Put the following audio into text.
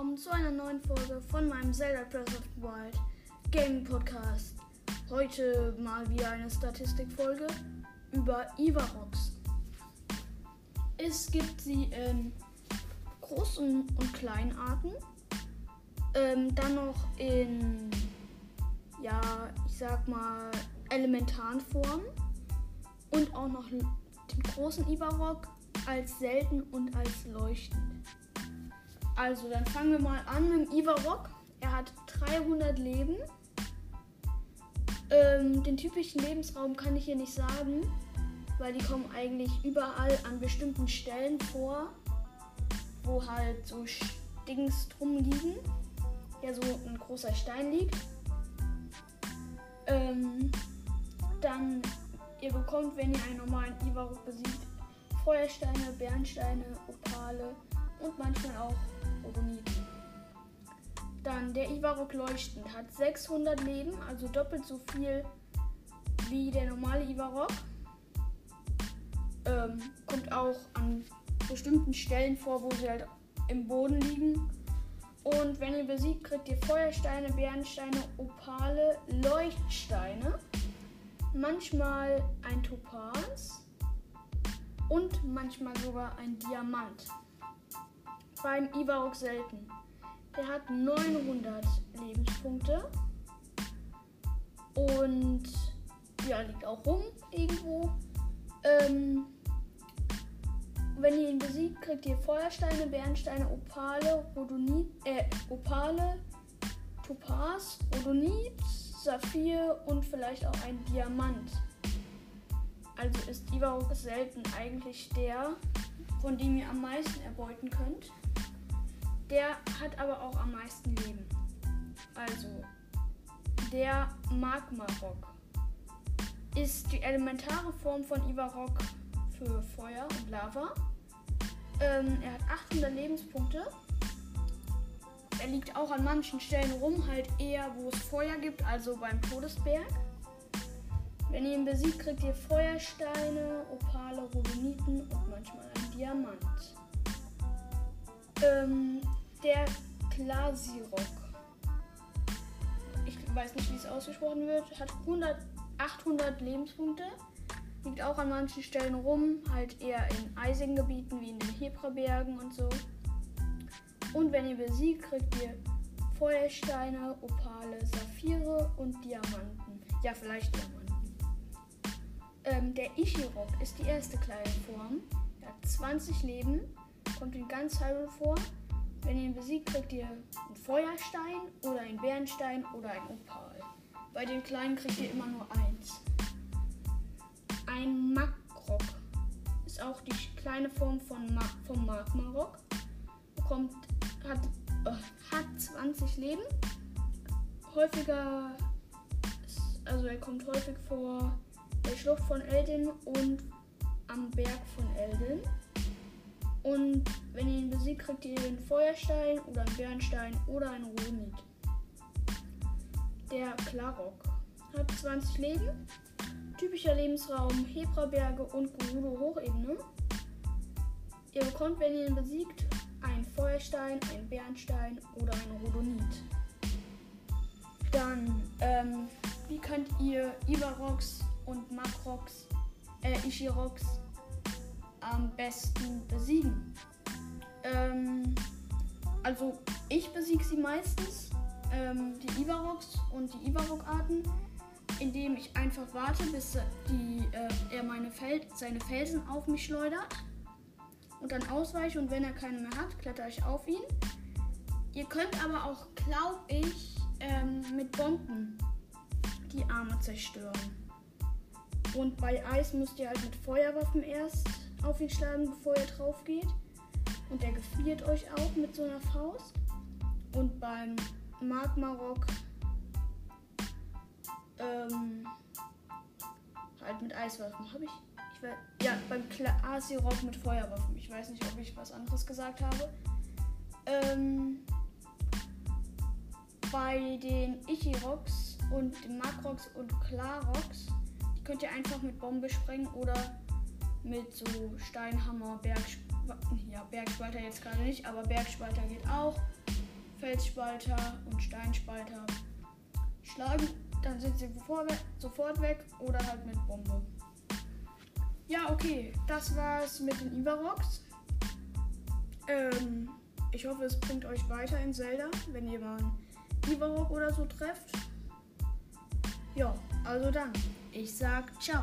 willkommen zu einer neuen Folge von meinem Zelda Breath of the Wild Gaming Podcast. Heute mal wieder eine Statistikfolge über Ivarox. Es gibt sie in großen und kleinen Arten, ähm, dann noch in, ja, ich sag mal, elementaren Formen und auch noch den großen Ivarok als selten und als leuchtend. Also, dann fangen wir mal an mit dem Ivarok. Er hat 300 Leben. Ähm, den typischen Lebensraum kann ich hier nicht sagen, weil die kommen eigentlich überall an bestimmten Stellen vor, wo halt so Dings drum liegen. Ja, so ein großer Stein liegt. Ähm, dann, ihr bekommt, wenn ihr einen normalen Ivarok besiegt, Feuersteine, Bernsteine, Opale und manchmal auch Oroniten. Dann der Ivarok leuchtend hat 600 Leben, also doppelt so viel wie der normale Ivarok. Ähm, kommt auch an bestimmten Stellen vor, wo sie halt im Boden liegen. Und wenn ihr besiegt, kriegt ihr Feuersteine, Bernsteine, Opale, Leuchtsteine, manchmal ein Topaz und manchmal sogar ein Diamant beim Ivarok selten. Der hat 900 Lebenspunkte. Und ja, liegt auch rum irgendwo. Ähm, wenn ihr ihn besiegt, kriegt ihr Feuersteine, Bernsteine, Opale, Rodonit, äh, Opale, Topaz, Rodonit, Saphir und vielleicht auch ein Diamant. Also ist Ivarok selten eigentlich der, von dem ihr am meisten erbeuten könnt. Der hat aber auch am meisten Leben. Also, der Magma-Rock ist die elementare Form von Ivarok für Feuer und Lava. Ähm, er hat 800 Lebenspunkte. Er liegt auch an manchen Stellen rum, halt eher, wo es Feuer gibt, also beim Todesberg. Wenn ihr ihn besiegt, kriegt ihr Feuersteine, Opale, Rubiniten und manchmal ein Diamant. Ähm, der Klasirok. Ich weiß nicht, wie es ausgesprochen wird. Hat 100, 800 Lebenspunkte. Liegt auch an manchen Stellen rum, halt eher in eisigen Gebieten wie in den Hebrabergen und so. Und wenn ihr besiegt, kriegt ihr Feuersteine, Opale, Saphire und Diamanten. Ja, vielleicht Diamanten. Ähm, der Ishirok ist die erste kleine Form. Er hat 20 Leben, kommt in ganz Hyrule vor wenn ihr ihn besiegt, kriegt ihr einen Feuerstein oder einen Bernstein oder ein Opal. Bei den kleinen kriegt ihr immer nur eins. Ein Makrok ist auch die kleine Form von Ma vom Magmarok. Bekommt, hat, äh, hat 20 Leben. Häufiger, ist, also er kommt häufig vor der Schlucht von Eldin und am Berg von Eldin. Und wenn ihr ihn besiegt, kriegt ihr einen Feuerstein oder einen Bernstein oder einen Ruhnit. Der Klarok hat 20 Leben. Typischer Lebensraum Hebraberge und Gerudo Hochebene. Ihr bekommt, wenn ihr ihn besiegt, einen Feuerstein, einen Bernstein oder einen Rodonit. Dann, ähm, wie könnt ihr Ivarox und Makrox, äh, Ishirox am besten besiegen? Ähm, also ich besiege sie meistens, ähm, die Ivarox und die Ivarok-Arten, indem ich einfach warte, bis die, äh, er meine Fel seine Felsen auf mich schleudert und dann ausweiche und wenn er keine mehr hat, kletter ich auf ihn. Ihr könnt aber auch, glaube ich, ähm, mit Bomben die Arme zerstören. Und bei Eis müsst ihr halt mit Feuerwaffen erst auf ihn schlagen, bevor ihr drauf geht. Und der gefriert euch auch mit so einer Faust. Und beim Magma-Rock ähm, halt mit Eiswaffen. Habe ich, ich weiß, ja, beim Asi-Rock mit Feuerwaffen. Ich weiß nicht, ob ich was anderes gesagt habe. Ähm, bei den Ichiroks und den Makrox und Klarox, die könnt ihr einfach mit Bombe sprengen oder mit so Steinhammer, Bergspalter, ja, Bergspalter jetzt gerade nicht, aber Bergspalter geht auch. Felsspalter und Steinspalter schlagen, dann sind sie sofort weg oder halt mit Bombe. Ja, okay, das war's mit den Ivarox. Ähm, ich hoffe, es bringt euch weiter in Zelda, wenn ihr mal einen Ivarok oder so trefft. Ja, also dann, ich sag ciao.